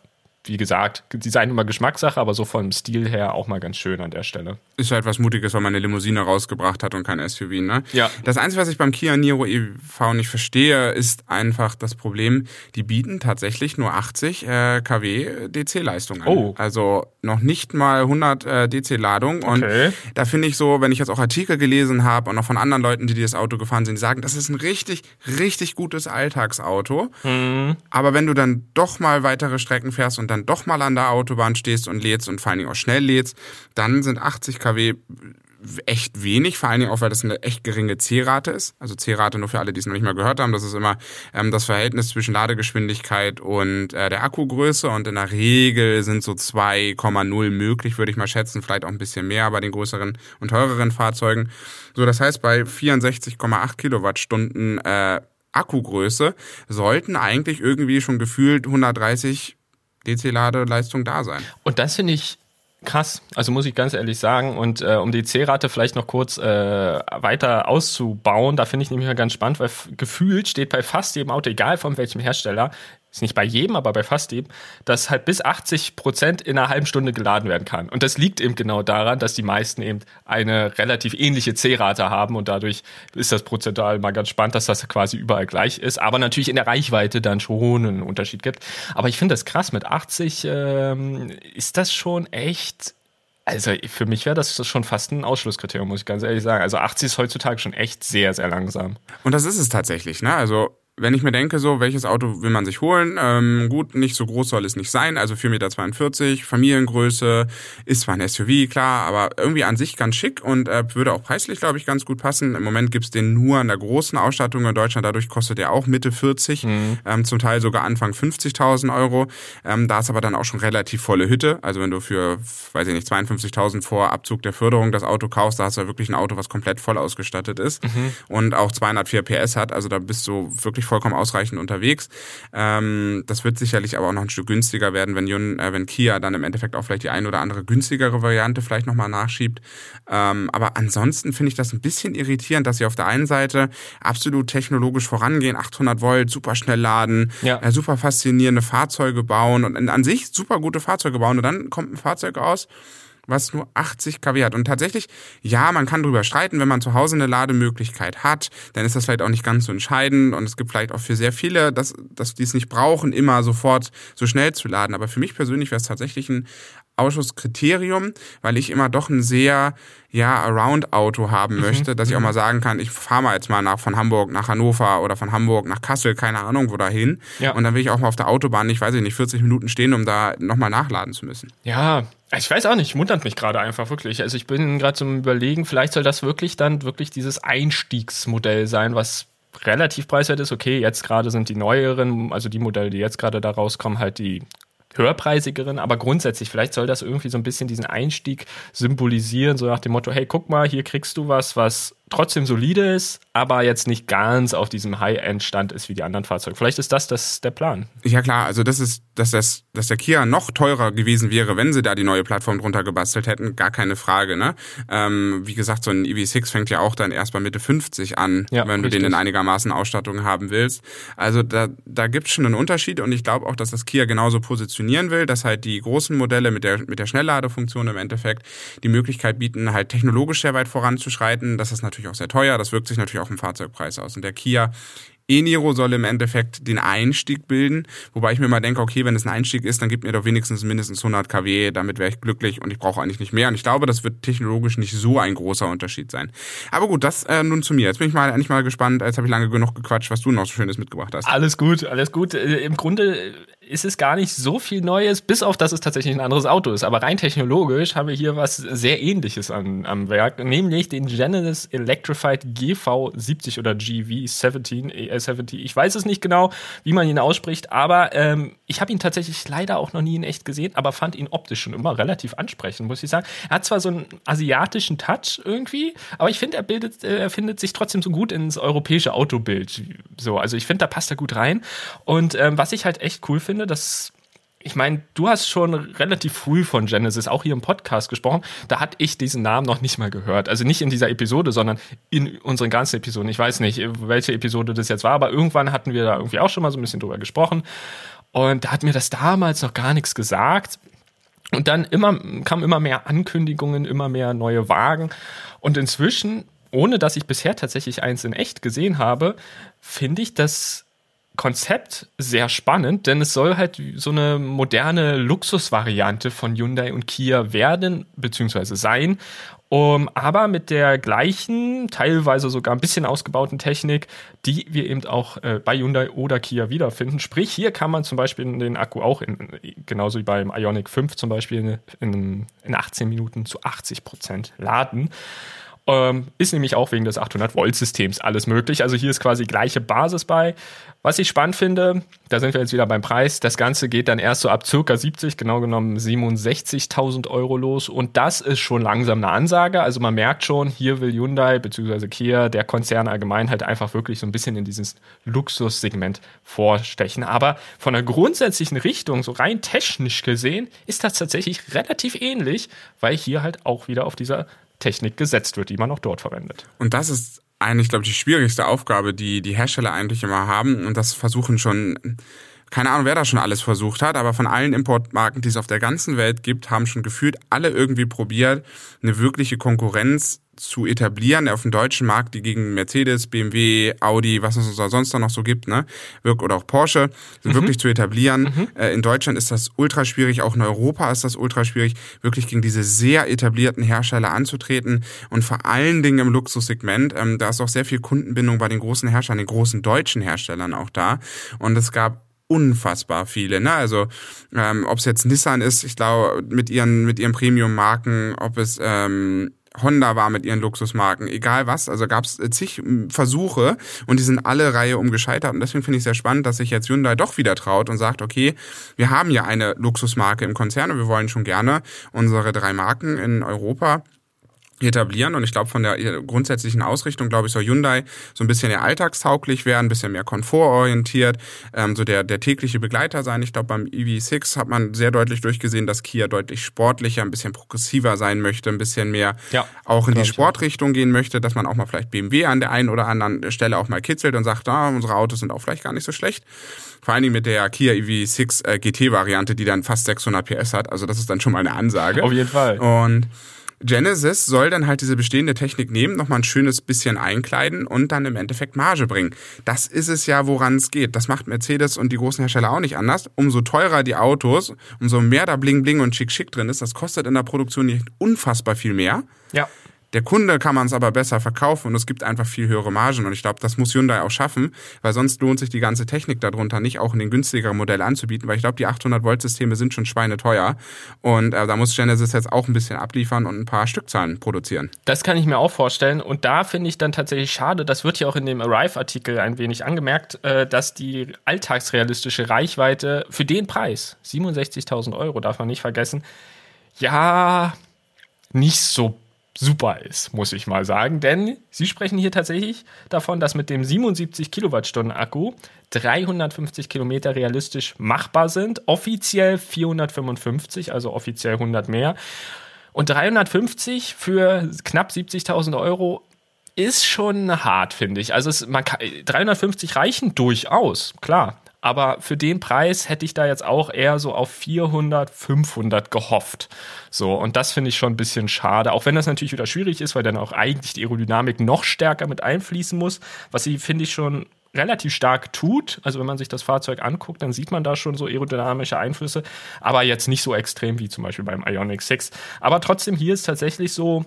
wie gesagt, Design immer Geschmackssache, aber so vom Stil her auch mal ganz schön an der Stelle. Ist halt was Mutiges, weil man eine Limousine rausgebracht hat und kein SUV, ne? Ja. Das Einzige, was ich beim Kia Niro EV nicht verstehe, ist einfach das Problem, die bieten tatsächlich nur 80 äh, kW DC-Leistung an. Oh. Also noch nicht mal 100 äh, DC-Ladung. Und Okay. da finde ich so, wenn ich jetzt auch Artikel gelesen habe und auch von anderen Leuten, die das Auto gefahren sind, die sagen, das ist ein richtig, richtig gutes Alltagsauto. Mhm. Aber wenn du dann doch mal weitere Strecken fährst und dann doch mal an der Autobahn stehst und lädst und vor allen Dingen auch schnell lädst, dann sind 80 kW echt wenig, vor allen Dingen auch, weil das eine echt geringe C-Rate ist. Also C-Rate nur für alle, die es noch nicht mal gehört haben, das ist immer ähm, das Verhältnis zwischen Ladegeschwindigkeit und äh, der Akkugröße und in der Regel sind so 2,0 möglich, würde ich mal schätzen, vielleicht auch ein bisschen mehr bei den größeren und teureren Fahrzeugen. So, das heißt, bei 64,8 Kilowattstunden äh, Akkugröße sollten eigentlich irgendwie schon gefühlt 130 DC-Ladeleistung da sein. Und das finde ich krass, also muss ich ganz ehrlich sagen. Und äh, um die C-Rate vielleicht noch kurz äh, weiter auszubauen, da finde ich nämlich mal ganz spannend, weil gefühlt steht bei fast jedem Auto, egal von welchem Hersteller, ist nicht bei jedem, aber bei fast jedem, dass halt bis 80 Prozent in einer halben Stunde geladen werden kann. Und das liegt eben genau daran, dass die meisten eben eine relativ ähnliche C-Rate haben und dadurch ist das prozentual mal ganz spannend, dass das quasi überall gleich ist, aber natürlich in der Reichweite dann schon einen Unterschied gibt. Aber ich finde das krass, mit 80 ähm, ist das schon echt also für mich wäre das schon fast ein Ausschlusskriterium, muss ich ganz ehrlich sagen. Also 80 ist heutzutage schon echt sehr, sehr langsam. Und das ist es tatsächlich, ne? Also wenn ich mir denke, so, welches Auto will man sich holen? Ähm, gut, nicht so groß soll es nicht sein, also 4,42 Meter, Familiengröße, ist zwar ein SUV, klar, aber irgendwie an sich ganz schick und äh, würde auch preislich, glaube ich, ganz gut passen. Im Moment gibt's den nur an der großen Ausstattung in Deutschland, dadurch kostet der auch Mitte 40, ähm, zum Teil sogar Anfang 50.000 Euro. Ähm, da ist aber dann auch schon relativ volle Hütte, also wenn du für, weiß ich nicht, 52.000 vor Abzug der Förderung das Auto kaufst, da hast du ja wirklich ein Auto, was komplett voll ausgestattet ist und auch 204 PS hat, also da bist du wirklich vollkommen ausreichend unterwegs. Ähm, das wird sicherlich aber auch noch ein Stück günstiger werden, wenn, Hyun- äh, wenn Kia dann im Endeffekt auch vielleicht die ein oder andere günstigere Variante vielleicht nochmal nachschiebt. Ähm, aber ansonsten finde ich das ein bisschen irritierend, dass sie auf der einen Seite absolut technologisch vorangehen, 800 Volt, super schnell laden, Ja. äh, super faszinierende Fahrzeuge bauen und an sich super gute Fahrzeuge bauen und dann kommt ein Fahrzeug aus, was nur 80 kW hat. Und tatsächlich, ja, man kann drüber streiten, wenn man zu Hause eine Lademöglichkeit hat, dann ist das vielleicht auch nicht ganz so entscheidend und es gibt vielleicht auch für sehr viele, dass, dass die es nicht brauchen, immer sofort so schnell zu laden. Aber für mich persönlich wäre es tatsächlich ein Ausschusskriterium, weil ich immer doch ein sehr ja Around-Auto haben Mhm. möchte, dass ich auch mal sagen kann, ich fahre mal jetzt mal nach von Hamburg nach Hannover oder von Hamburg nach Kassel, keine Ahnung wo dahin. Ja. Und dann will ich auch mal auf der Autobahn nicht, weiß ich nicht, 40 Minuten stehen, um da nochmal nachladen zu müssen. Ja, ich weiß auch nicht, wundert mich gerade einfach wirklich. Also ich bin gerade zum Überlegen, vielleicht soll das wirklich dann wirklich dieses Einstiegsmodell sein, was relativ preiswert ist. Okay, jetzt gerade sind die neueren, also die Modelle, die jetzt gerade da rauskommen, halt die höherpreisigeren, aber grundsätzlich, vielleicht soll das irgendwie so ein bisschen diesen Einstieg symbolisieren, so nach dem Motto, hey, guck mal, hier kriegst du was, was trotzdem solide ist, aber jetzt nicht ganz auf diesem High-End-Stand ist wie die anderen Fahrzeuge. Vielleicht ist das, das der Plan. Ja klar, also das ist, dass das, dass der Kia noch teurer gewesen wäre, wenn sie da die neue Plattform drunter gebastelt hätten, gar keine Frage. Ne? Ähm, wie gesagt, so ein EV6 fängt ja auch dann erst bei Mitte 50 an, Ja, wenn du richtig. den in einigermaßen Ausstattung haben willst. Also da, da gibt's schon einen Unterschied und ich glaube auch, dass das Kia genauso positionieren will, dass halt die großen Modelle mit der, mit der Schnellladefunktion im Endeffekt die Möglichkeit bieten, halt technologisch sehr weit voranzuschreiten. Das ist natürlich auch sehr teuer, das wirkt sich natürlich auch im Fahrzeugpreis aus. Und der Kia E-Niro soll im Endeffekt den Einstieg bilden, wobei ich mir mal denke, okay, wenn es ein Einstieg ist, dann gibt mir doch wenigstens mindestens 100 kW, damit wäre ich glücklich und ich brauche eigentlich nicht mehr. Und ich glaube, das wird technologisch nicht so ein großer Unterschied sein. Aber gut, das äh, nun zu mir. Jetzt bin ich mal eigentlich mal gespannt, jetzt habe ich lange genug gequatscht, was du noch so Schönes mitgebracht hast. Alles gut, alles gut. Äh, Im Grunde ist es gar nicht so viel Neues, bis auf dass es tatsächlich ein anderes Auto ist. Aber rein technologisch haben wir hier was sehr ähnliches an, am Werk, nämlich den Genesis Electrified GV70 oder GV17, ES70. Ich weiß es nicht genau, wie man ihn ausspricht, aber ähm, ich habe ihn tatsächlich leider auch noch nie in echt gesehen, aber fand ihn optisch schon immer relativ ansprechend, muss ich sagen. Er hat zwar so einen asiatischen Touch irgendwie, aber ich finde, er bildet, äh, er findet sich trotzdem so gut ins europäische Autobild. So, also ich finde, da passt er gut rein. Und ähm, was ich halt echt cool finde, dass ich meine, du hast schon relativ früh von Genesis auch hier im Podcast gesprochen. Da hatte ich diesen Namen noch nicht mal gehört. Also nicht in dieser Episode, sondern in unseren ganzen Episoden. Ich weiß nicht, welche Episode das jetzt war, aber irgendwann hatten wir da irgendwie auch schon mal so ein bisschen drüber gesprochen. Und da hat mir das damals noch gar nichts gesagt. Und dann immer, kamen immer mehr Ankündigungen, immer mehr neue Wagen. Und inzwischen, ohne dass ich bisher tatsächlich eins in echt gesehen habe, finde ich das Konzept sehr spannend, denn es soll halt so eine moderne Luxusvariante von Hyundai und Kia werden, beziehungsweise sein. Um, aber mit der gleichen, teilweise sogar ein bisschen ausgebauten Technik, die wir eben auch äh, bei Hyundai oder Kia wiederfinden. Sprich, hier kann man zum Beispiel den Akku auch, in, genauso wie beim Ionic 5 zum Beispiel, in, in 18 Minuten zu 80 Prozent laden. Ähm, ist nämlich auch wegen des 800-Volt-Systems alles möglich. Also hier ist quasi gleiche Basis bei. Was ich spannend finde, da sind wir jetzt wieder beim Preis, das Ganze geht dann erst so ab circa 70, genau genommen 67.000 Euro los und das ist schon langsam eine Ansage. Also man merkt schon, hier will Hyundai bzw. Kia, der Konzern allgemein halt einfach wirklich so ein bisschen in dieses Luxussegment vorstechen. Aber von der grundsätzlichen Richtung, so rein technisch gesehen, ist das tatsächlich relativ ähnlich, weil hier halt auch wieder auf dieser Technik gesetzt wird, die man auch dort verwendet. Und das ist eigentlich, glaube ich, die schwierigste Aufgabe, die die Hersteller eigentlich immer haben. Und das versuchen schon, keine Ahnung, wer da schon alles versucht hat, aber von allen Importmarken, die es auf der ganzen Welt gibt, haben schon gefühlt alle irgendwie probiert, eine wirkliche Konkurrenz zu etablieren auf dem deutschen Markt, die gegen Mercedes, BMW, Audi, was es sonst noch so gibt, ne, oder auch Porsche, mhm. wirklich zu etablieren. Mhm. Äh, in Deutschland ist das ultra schwierig, auch in Europa ist das ultra schwierig, wirklich gegen diese sehr etablierten Hersteller anzutreten und vor allen Dingen im Luxussegment, ähm, da ist auch sehr viel Kundenbindung bei den großen Herstellern, den großen deutschen Herstellern auch da und es gab unfassbar viele. Ne? Also ähm, ob es jetzt Nissan ist, ich glaube mit ihren mit ihren Premium-Marken, ob es ähm, Honda war mit ihren Luxusmarken, egal was. Also gab es zig hm, Versuche und die sind alle Reihe um gescheitert. Und deswegen finde ich sehr spannend, dass sich jetzt Hyundai doch wieder traut und sagt, okay, wir haben ja eine Luxusmarke im Konzern und wir wollen schon gerne unsere drei Marken in Europa etablieren und ich glaube von der grundsätzlichen Ausrichtung glaube ich soll Hyundai so ein bisschen mehr alltagstauglich werden, ein bisschen mehr komfortorientiert, ähm, so der der tägliche Begleiter sein. Ich glaube beim EV6 hat man sehr deutlich durchgesehen, dass Kia deutlich sportlicher, ein bisschen progressiver sein möchte, ein bisschen mehr ja, auch in die Sportrichtung gehen möchte, dass man auch mal vielleicht BMW an der einen oder anderen Stelle auch mal kitzelt und sagt, ah, unsere Autos sind auch vielleicht gar nicht so schlecht. Vor allen Dingen mit der Kia EV6 äh, GT Variante, die dann fast 600 PS hat. Also das ist dann schon mal eine Ansage. Auf jeden Fall. Und Genesis soll dann halt diese bestehende Technik nehmen, nochmal ein schönes bisschen einkleiden und dann im Endeffekt Marge bringen. Das ist es ja, woran es geht. Das macht Mercedes und die großen Hersteller auch nicht anders. Umso teurer die Autos, umso mehr da Bling Bling und Schick Schick drin ist, das kostet in der Produktion nicht unfassbar viel mehr. Ja. Der Kunde kann man es aber besser verkaufen und es gibt einfach viel höhere Margen. Und ich glaube, das muss Hyundai auch schaffen, weil sonst lohnt sich die ganze Technik darunter nicht auch in den günstigeren Modell anzubieten, weil ich glaube, die 800-Volt-Systeme sind schon schweineteuer. Und äh, da muss Genesis jetzt auch ein bisschen abliefern und ein paar Stückzahlen produzieren. Das kann ich mir auch vorstellen. Und da finde ich dann tatsächlich schade, das wird ja auch in dem Arrive-Artikel ein wenig angemerkt, äh, dass die alltagsrealistische Reichweite für den Preis, 67.000 Euro, darf man nicht vergessen, ja, nicht so super ist, muss ich mal sagen. Denn Sie sprechen hier tatsächlich davon, dass mit dem 77 Kilowattstunden Akku 350 Kilometer realistisch machbar sind. Offiziell 455, also offiziell 100 mehr. Und 350 für knapp 70.000 Euro ist schon hart, finde ich. Also es, man kann, 350 reichen durchaus, klar. Aber für den Preis hätte ich da jetzt auch eher so auf 400, 500 gehofft. So, und das finde ich schon ein bisschen schade. Auch wenn das natürlich wieder schwierig ist, weil dann auch eigentlich die Aerodynamik noch stärker mit einfließen muss, was sie, finde ich, schon relativ stark tut. Also wenn man sich das Fahrzeug anguckt, dann sieht man da schon so aerodynamische Einflüsse, aber jetzt nicht so extrem wie zum Beispiel beim Ionic 6. Aber trotzdem hier ist tatsächlich so,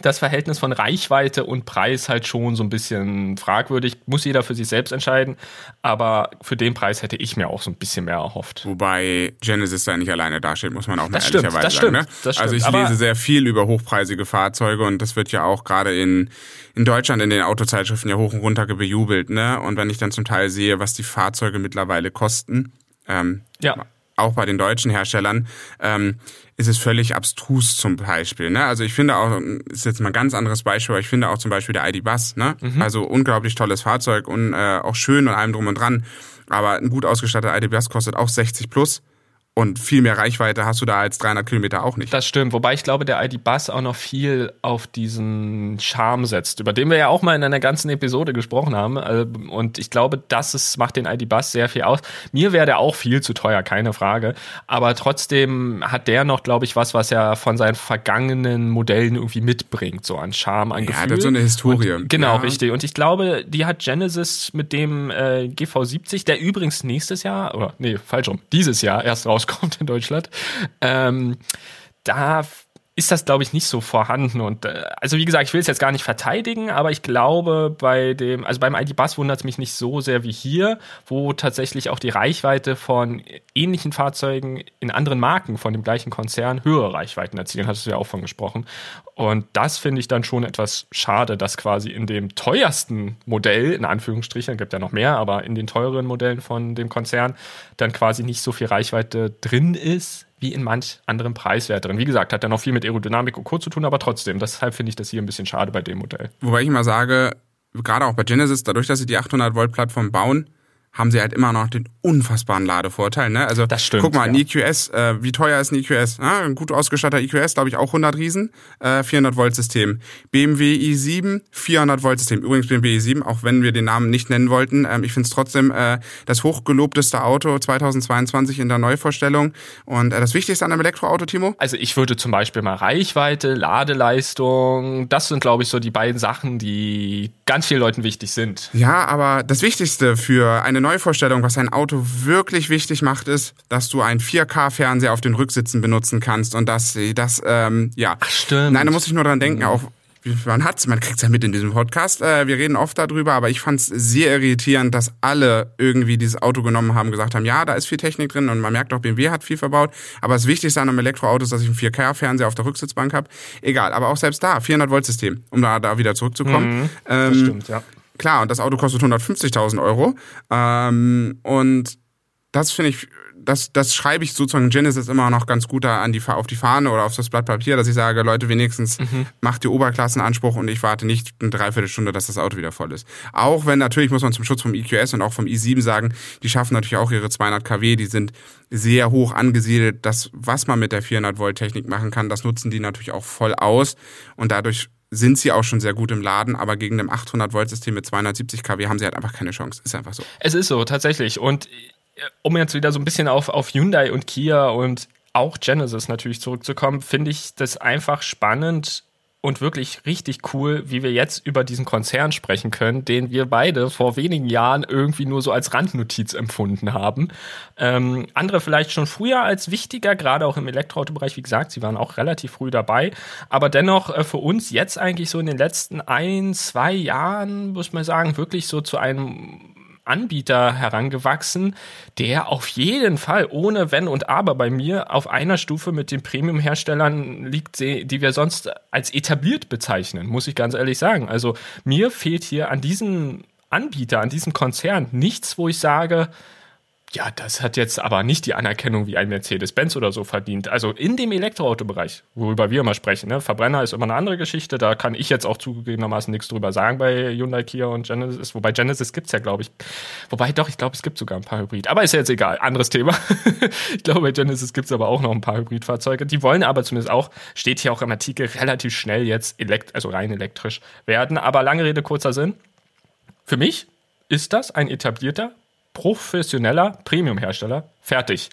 das Verhältnis von Reichweite und Preis halt schon so ein bisschen fragwürdig. Muss jeder für sich selbst entscheiden. Aber für den Preis hätte ich mir auch so ein bisschen mehr erhofft. Wobei Genesis da nicht alleine dasteht, muss man auch mal das ehrlicherweise stimmt, das sagen. Ne? Das also ich lese sehr viel über hochpreisige Fahrzeuge und das wird ja auch gerade in, in Deutschland in den Autozeitschriften ja hoch und runter bejubelt. Ne? Und wenn ich dann zum Teil sehe, was die Fahrzeuge mittlerweile kosten, ähm, ja auch bei den deutschen Herstellern, ähm, ist es völlig abstrus zum Beispiel. Ne? Also ich finde auch, ist jetzt mal ein ganz anderes Beispiel, aber ich finde auch zum Beispiel der ID-Bus, ne? Mhm. also unglaublich tolles Fahrzeug und äh, auch schön und allem drum und dran, aber ein gut ausgestatteter ID-Bus kostet auch 60 plus Und viel mehr Reichweite hast du da als 300 Kilometer auch nicht. Das stimmt, wobei ich glaube, der ID-Bus auch noch viel auf diesen Charme setzt, über den wir ja auch mal in einer ganzen Episode gesprochen haben. Also, und ich glaube, das ist, macht den ID-Bus sehr viel aus. Mir wäre der auch viel zu teuer, keine Frage. Aber trotzdem hat der noch, glaube ich, was, was er von seinen vergangenen Modellen irgendwie mitbringt, so an Charme, an ja, Gefühl. das ist so eine Historie. Und, genau, ja. richtig. Und ich glaube, die hat Genesis mit dem äh, GV70, der übrigens nächstes Jahr, oder nee, falsch rum, dieses Jahr erst raus rauskommt in Deutschland, ähm, da ist das, glaube ich, nicht so vorhanden. Und äh, also wie gesagt, ich will es jetzt gar nicht verteidigen, aber ich glaube, bei dem, also beim ID-Bus wundert es mich nicht so sehr wie hier, wo tatsächlich auch die Reichweite von ähnlichen Fahrzeugen in anderen Marken von dem gleichen Konzern höhere Reichweiten erzielen, hattest du ja auch von gesprochen. Und das finde ich dann schon etwas schade, dass quasi in dem teuersten Modell, in Anführungsstrichen, gibt ja noch mehr, aber in den teureren Modellen von dem Konzern dann quasi nicht so viel Reichweite drin ist, wie in manch anderen Preiswerteren. Wie gesagt, hat ja noch viel mit Aerodynamik und Co. zu tun, aber trotzdem, deshalb finde ich das hier ein bisschen schade bei dem Modell. Wobei ich mal sage, gerade auch bei Genesis, dadurch, dass sie die 800 Volt Plattform bauen, haben sie halt immer noch den unfassbaren Ladevorteil. Ne? Also das stimmt, guck mal, ein ja. EQS, äh, wie teuer ist ein EQS? Ja, ein gut ausgestatteter EQS, glaube ich, auch 100 Riesen, äh, 400 Volt System. BMW i7, 400 Volt System. Übrigens BMW i7, auch wenn wir den Namen nicht nennen wollten, ähm, ich finde es trotzdem äh, das hochgelobteste Auto 2022 in der Neuvorstellung. Und äh, das Wichtigste an einem Elektroauto, Timo? Also ich würde zum Beispiel mal Reichweite, Ladeleistung, das sind, glaube ich, so die beiden Sachen, die ganz vielen Leuten wichtig sind. Ja, aber das Wichtigste für eine Neuvorstellung, was ein Auto wirklich wichtig macht, ist, dass du einen 4K-Fernseher auf den Rücksitzen benutzen kannst und dass das, ähm, ja. Ach, stimmt. Nein, da muss ich nur dran denken, auch man hat's, man kriegt's ja mit in diesem Podcast. Äh, wir reden oft darüber, aber ich fand's sehr irritierend, dass alle irgendwie dieses Auto genommen haben, gesagt haben, ja, da ist viel Technik drin und man merkt auch, BMW hat viel verbaut. Aber das Wichtigste an einem Elektroauto ist, dass ich einen 4K-Fernseher auf der Rücksitzbank habe. Egal, aber auch selbst da 400 Volt System, um da, da wieder zurückzukommen. Mhm, ähm, das stimmt, ja. Klar, und das Auto kostet 150.000 Euro. Ähm, und das finde ich, das, das schreibe ich sozusagen Genesis immer noch ganz gut da an die, auf die Fahne oder auf das Blatt Papier, dass ich sage, Leute, wenigstens mhm. macht ihr Oberklassenanspruch und ich warte nicht eine Dreiviertelstunde, dass das Auto wieder voll ist. Auch wenn natürlich, muss man zum Schutz vom EQS und auch vom i7 sagen, die schaffen natürlich auch ihre 200 kW, die sind sehr hoch angesiedelt. Das, was man mit der 400 Volt Technik machen kann, das nutzen die natürlich auch voll aus und dadurch sind sie auch schon sehr gut im Laden, aber gegen dem 800 Volt System mit 270 kW haben sie halt einfach keine Chance. Ist einfach so. Es ist so, tatsächlich. Und um jetzt wieder so ein bisschen auf, auf Hyundai und Kia und auch Genesis natürlich zurückzukommen, finde ich das einfach spannend und wirklich richtig cool, wie wir jetzt über diesen Konzern sprechen können, den wir beide vor wenigen Jahren irgendwie nur so als Randnotiz empfunden haben. Ähm, andere vielleicht schon früher als wichtiger, gerade auch im Elektroautobereich. Wie gesagt, sie waren auch relativ früh dabei. Aber dennoch äh, für uns jetzt eigentlich so in den letzten ein, zwei Jahren, muss man sagen, wirklich so zu einem Anbieter herangewachsen, der auf jeden Fall ohne Wenn und Aber bei mir auf einer Stufe mit den Premium-Herstellern liegt, die wir sonst als etabliert bezeichnen, muss ich ganz ehrlich sagen. Also mir fehlt hier an diesem Anbieter, an diesem Konzern nichts, wo ich sage, ja, das hat jetzt aber nicht die Anerkennung wie ein Mercedes-Benz oder so verdient. Also in dem Elektroautobereich, worüber wir immer sprechen, ne? Verbrenner ist immer eine andere Geschichte, da kann ich jetzt auch zugegebenermaßen nichts drüber sagen bei Hyundai, Kia und Genesis, wobei Genesis gibt's ja, glaube ich. Wobei doch, ich glaube, es gibt sogar ein paar Hybrid. Aber ist ja jetzt egal, anderes Thema. ich glaube, bei Genesis gibt's aber auch noch ein paar Hybridfahrzeuge. Die wollen aber zumindest auch, steht hier auch im Artikel, relativ schnell jetzt elekt also rein elektrisch werden. Aber lange Rede, kurzer Sinn. Für mich ist das ein etablierter professioneller Premium-Hersteller. Fertig.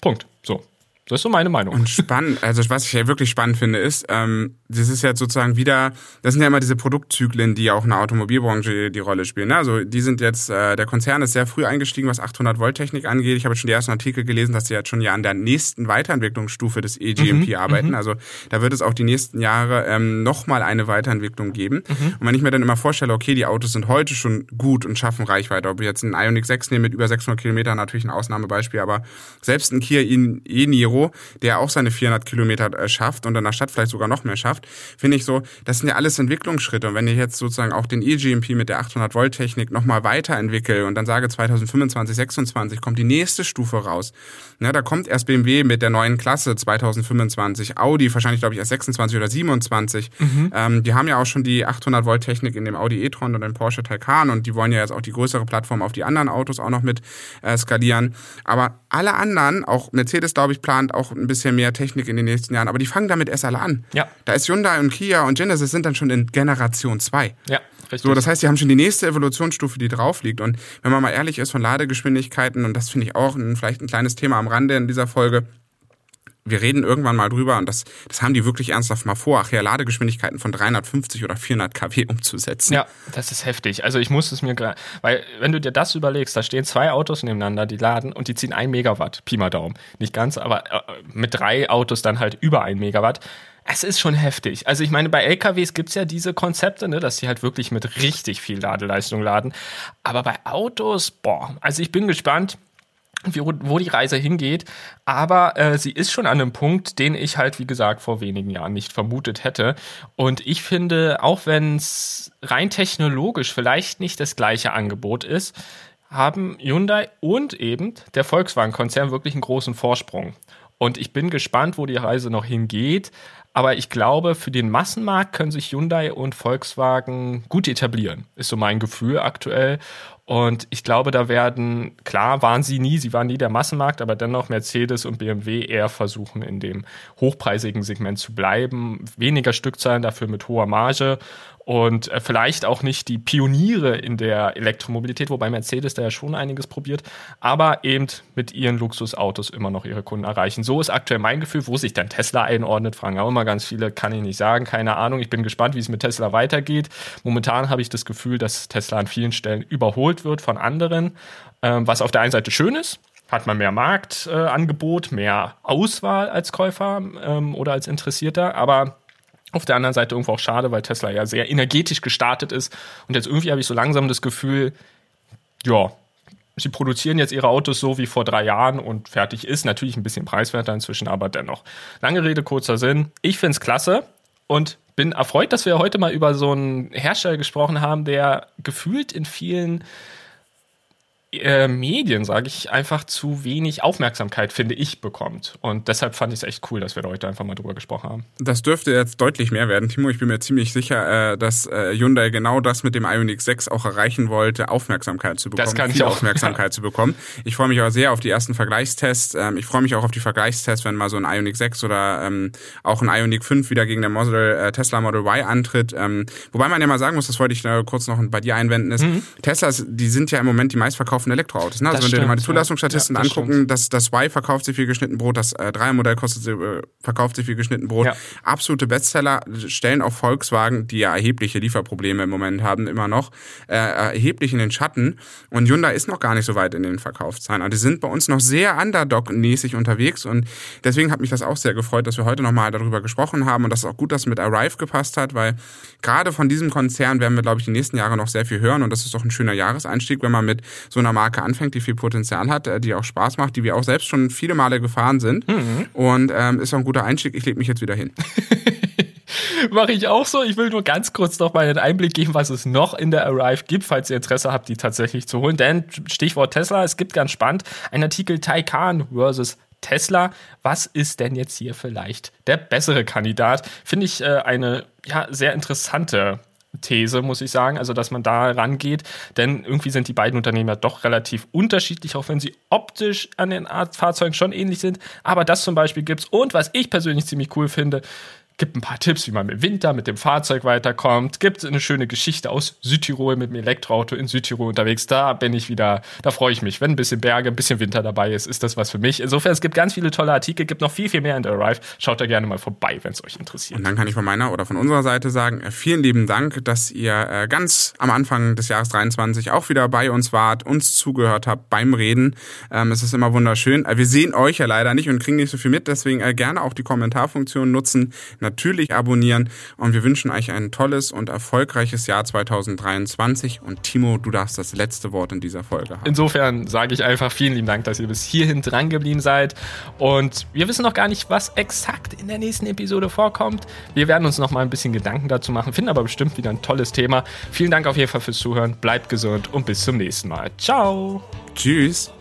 Punkt. So. Das ist so meine Meinung. Und spannend, also was ich ja wirklich spannend finde, ist, ähm, das ist jetzt sozusagen wieder, das sind ja immer diese Produktzyklen, die auch in der Automobilbranche die Rolle spielen. Ne? Also die sind jetzt, äh, der Konzern ist sehr früh eingestiegen, was 800 Volt Technik angeht. Ich habe schon die ersten Artikel gelesen, dass sie jetzt schon ja an der nächsten Weiterentwicklungsstufe des eGMP mhm, arbeiten. Mhm. Also da wird es auch die nächsten Jahre ähm, nochmal eine Weiterentwicklung geben. Mhm. Und wenn ich mir dann immer vorstelle, okay, die Autos sind heute schon gut und schaffen Reichweite, ob ich jetzt einen Ioniq 6 nehme mit über 600 Kilometern, natürlich ein Ausnahmebeispiel, aber selbst ein Kia e-Niro Der auch seine 400 Kilometer äh, schafft und in der Stadt vielleicht sogar noch mehr schafft, finde ich so, das sind ja alles Entwicklungsschritte. Und wenn ich jetzt sozusagen auch den eGMP mit der 800 Volt Technik nochmal weiterentwickle und dann sage 2025, 26 kommt die nächste Stufe raus. Ja, da kommt erst BMW mit der neuen Klasse 2025, Audi wahrscheinlich glaube ich erst 26 oder 27. Mhm. Ähm, die haben ja auch schon die 800 Volt Technik in dem Audi e-tron und dem Porsche Taycan und die wollen ja jetzt auch die größere Plattform auf die anderen Autos auch noch mit äh, skalieren. Aber alle anderen, auch Mercedes glaube ich plant auch ein bisschen mehr Technik in den nächsten Jahren, aber die fangen damit erst alle an. Ja. Da ist Hyundai und Kia und Genesis sind dann schon in Generation 2. Ja. Richtig. So, das heißt, die haben schon die nächste Evolutionsstufe, die drauf liegt. Und wenn man mal ehrlich ist von Ladegeschwindigkeiten, und das finde ich auch ein, vielleicht ein kleines Thema am Rande in dieser Folge, wir reden irgendwann mal drüber und das, das haben die wirklich ernsthaft mal vor, ach ja, Ladegeschwindigkeiten von 350 oder 400 kW umzusetzen. Ja, das ist heftig. Also ich muss es mir gerade, weil wenn du dir das überlegst, da stehen zwei Autos nebeneinander, die laden und die ziehen ein Megawatt, Pi mal Daumen. Nicht ganz, aber äh, mit drei Autos dann halt über ein Megawatt. Es ist schon heftig. Also ich meine, bei LKWs gibt es ja diese Konzepte, ne, dass sie halt wirklich mit richtig viel Ladeleistung laden. Aber bei Autos, boah, also ich bin gespannt wie, wo die Reise hingeht. Aber äh, sie ist schon an einem Punkt, den ich halt, wie gesagt, vor wenigen Jahren nicht vermutet hätte. Und ich finde, auch wenn es rein technologisch vielleicht nicht das gleiche Angebot ist, haben Hyundai und eben der Volkswagen-Konzern wirklich einen großen Vorsprung. Und ich bin gespannt, wo die Reise noch hingeht. Aber ich glaube, für den Massenmarkt können sich Hyundai und Volkswagen gut etablieren, ist so mein Gefühl aktuell. Und ich glaube, da werden, klar waren sie nie, sie waren nie der Massenmarkt, aber dennoch Mercedes und BMW eher versuchen, in dem hochpreisigen Segment zu bleiben. Weniger Stückzahlen, dafür mit hoher Marge und äh, vielleicht auch nicht die Pioniere in der Elektromobilität, wobei Mercedes da ja schon einiges probiert, aber eben mit ihren Luxusautos immer noch ihre Kunden erreichen. So ist aktuell mein Gefühl, wo sich dann Tesla einordnet, fragen auch immer ganz viele, kann ich nicht sagen, keine Ahnung. Ich bin gespannt, wie es mit Tesla weitergeht. Momentan habe ich das Gefühl, dass Tesla an vielen Stellen überholt wird von anderen, ähm, was auf der einen Seite schön ist, hat man mehr Marktangebot, äh, mehr Auswahl als Käufer ähm, oder als Interessierter, aber auf der anderen Seite irgendwo auch schade, weil Tesla ja sehr energetisch gestartet ist. Und jetzt irgendwie habe ich so langsam das Gefühl, ja, sie produzieren jetzt ihre Autos so wie vor drei Jahren und fertig ist. Natürlich ein bisschen preiswerter inzwischen, aber dennoch. Lange Rede, kurzer Sinn. Ich finde es klasse und bin erfreut, dass wir heute mal über so einen Hersteller gesprochen haben, der gefühlt in vielen äh, Medien, sage ich, einfach zu wenig Aufmerksamkeit, finde ich, bekommt. Und deshalb fand ich es echt cool, dass wir da heute einfach mal drüber gesprochen haben. Das dürfte jetzt deutlich mehr werden, Timo. Ich bin mir ziemlich sicher, äh, dass äh, Hyundai genau das mit dem Ioniq 6 auch erreichen wollte, Aufmerksamkeit zu bekommen. Das kann ich auch. Aufmerksamkeit ja. zu bekommen. Ich freue mich aber sehr auf die ersten Vergleichstests. Ähm, ich freue mich auch auf die Vergleichstests, wenn mal so ein Ioniq 6 oder ähm, auch ein Ioniq 5 wieder gegen den Model, Tesla Model Y antritt. Ähm, wobei man ja mal sagen muss, das wollte ich kurz noch bei dir einwenden, ist, mhm. Teslas, die sind ja im Moment die meistverkauften verkauften Elektroautos. Ne? Also wenn wir mal die Zulassungsstatisten ja, das angucken, das, das Y verkauft sich wie geschnitten Brot, das äh, 3er-Modell kostet, äh, verkauft sich wie geschnitten Brot. Ja. Absolute Bestseller stellen auch Volkswagen, die ja erhebliche Lieferprobleme im Moment haben, immer noch, äh, erheblich in den Schatten. Und Hyundai ist noch gar nicht so weit in den Verkaufszahlen. Also die sind bei uns noch sehr Underdog-mäßig unterwegs und deswegen hat mich das auch sehr gefreut, dass wir heute nochmal darüber gesprochen haben und dass es auch gut, dass mit Arrive gepasst hat, weil gerade von diesem Konzern werden wir, glaube ich, die nächsten Jahre noch sehr viel hören und das ist doch ein schöner Jahreseinstieg, wenn man mit so einer Marke anfängt, die viel Potenzial hat, äh, die auch Spaß macht, die wir auch selbst schon viele Male gefahren sind. Mhm. Und ähm, ist auch ein guter Einstieg. Ich lege mich jetzt wieder hin. Mache ich auch so. Ich will nur ganz kurz noch mal einen Einblick geben, was es noch in der Arrive gibt, falls ihr Interesse habt, die tatsächlich zu holen. Denn Stichwort Tesla, es gibt ganz spannend ein Artikel Taycan versus Tesla. Was ist denn jetzt hier vielleicht der bessere Kandidat? Finde ich äh, eine ja, sehr interessante These, muss ich sagen, also dass man da rangeht, denn irgendwie sind die beiden Unternehmen ja doch relativ unterschiedlich, auch wenn sie optisch an den Fahrzeugen schon ähnlich sind. Aber das zum Beispiel gibt's und was ich persönlich ziemlich cool finde, gibt ein paar Tipps, wie man im Winter mit dem Fahrzeug weiterkommt, gibt eine schöne Geschichte aus Südtirol mit dem Elektroauto in Südtirol unterwegs. Da bin ich wieder, da freue ich mich. Wenn ein bisschen Berge, ein bisschen Winter dabei ist, ist das was für mich. Insofern, es gibt ganz viele tolle Artikel, gibt noch viel, viel mehr in der Arrive. Schaut da gerne mal vorbei, wenn es euch interessiert. Und dann kann ich von meiner oder von unserer Seite sagen, äh, vielen lieben Dank, dass ihr äh, ganz am Anfang des Jahres 23 auch wieder bei uns wart, uns zugehört habt beim Reden. Ähm, es ist immer wunderschön. Äh, wir sehen euch ja leider nicht und kriegen nicht so viel mit, deswegen gerne auch die Kommentarfunktion nutzen natürlich abonnieren und wir wünschen euch ein tolles und erfolgreiches Jahr 2023 und Timo, du darfst das letzte Wort in dieser Folge haben. Insofern sage ich einfach vielen lieben Dank, dass ihr bis hierhin dran geblieben seid und wir wissen noch gar nicht, was exakt in der nächsten Episode vorkommt. Wir werden uns noch mal ein bisschen Gedanken dazu machen, finden aber bestimmt wieder ein tolles Thema. Vielen Dank auf jeden Fall fürs Zuhören, bleibt gesund und bis zum nächsten Mal. Ciao. Tschüss.